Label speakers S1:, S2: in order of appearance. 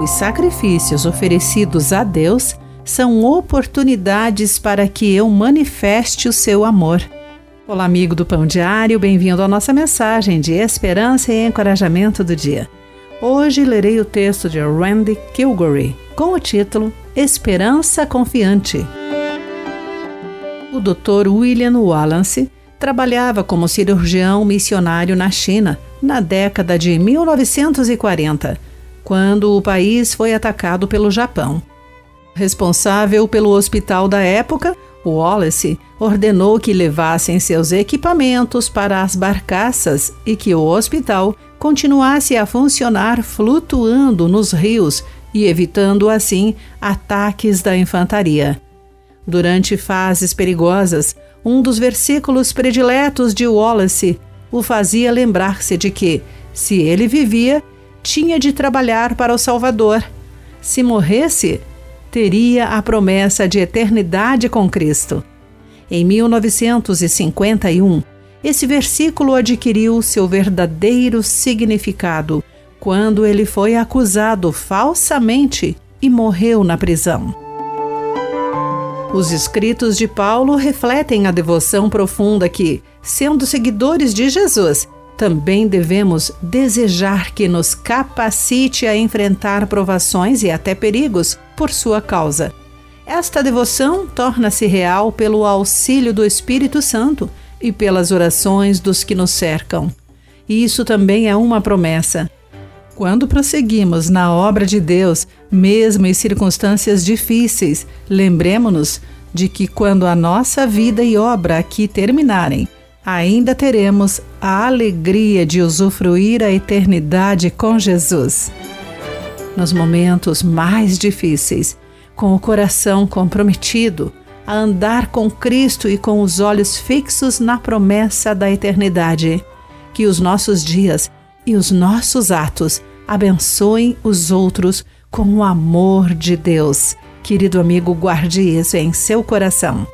S1: Os sacrifícios oferecidos a Deus são oportunidades para que eu manifeste o seu amor. Olá, amigo do Pão Diário, bem-vindo à nossa mensagem de esperança e encorajamento do dia. Hoje lerei o texto de Randy Kilgory com o título Esperança Confiante. O Dr. William Wallace trabalhava como cirurgião missionário na China na década de 1940, quando o país foi atacado pelo Japão. Responsável pelo hospital da época, Wallace ordenou que levassem seus equipamentos para as barcaças e que o hospital continuasse a funcionar flutuando nos rios e evitando assim ataques da infantaria. Durante fases perigosas, um dos versículos prediletos de Wallace o fazia lembrar-se de que, se ele vivia, tinha de trabalhar para o Salvador. Se morresse, teria a promessa de eternidade com Cristo. Em 1951, esse versículo adquiriu seu verdadeiro significado quando ele foi acusado falsamente e morreu na prisão. Os escritos de Paulo refletem a devoção profunda que, sendo seguidores de Jesus, também devemos desejar que nos capacite a enfrentar provações e até perigos por sua causa. Esta devoção torna-se real pelo auxílio do Espírito Santo e pelas orações dos que nos cercam. E isso também é uma promessa. Quando prosseguimos na obra de Deus, mesmo em circunstâncias difíceis, lembremos-nos de que quando a nossa vida e obra aqui terminarem, ainda teremos a alegria de usufruir a eternidade com Jesus. Nos momentos mais difíceis, com o coração comprometido, a andar com Cristo e com os olhos fixos na promessa da eternidade. Que os nossos dias e os nossos atos abençoem os outros com o amor de Deus. Querido amigo, guarde isso em seu coração.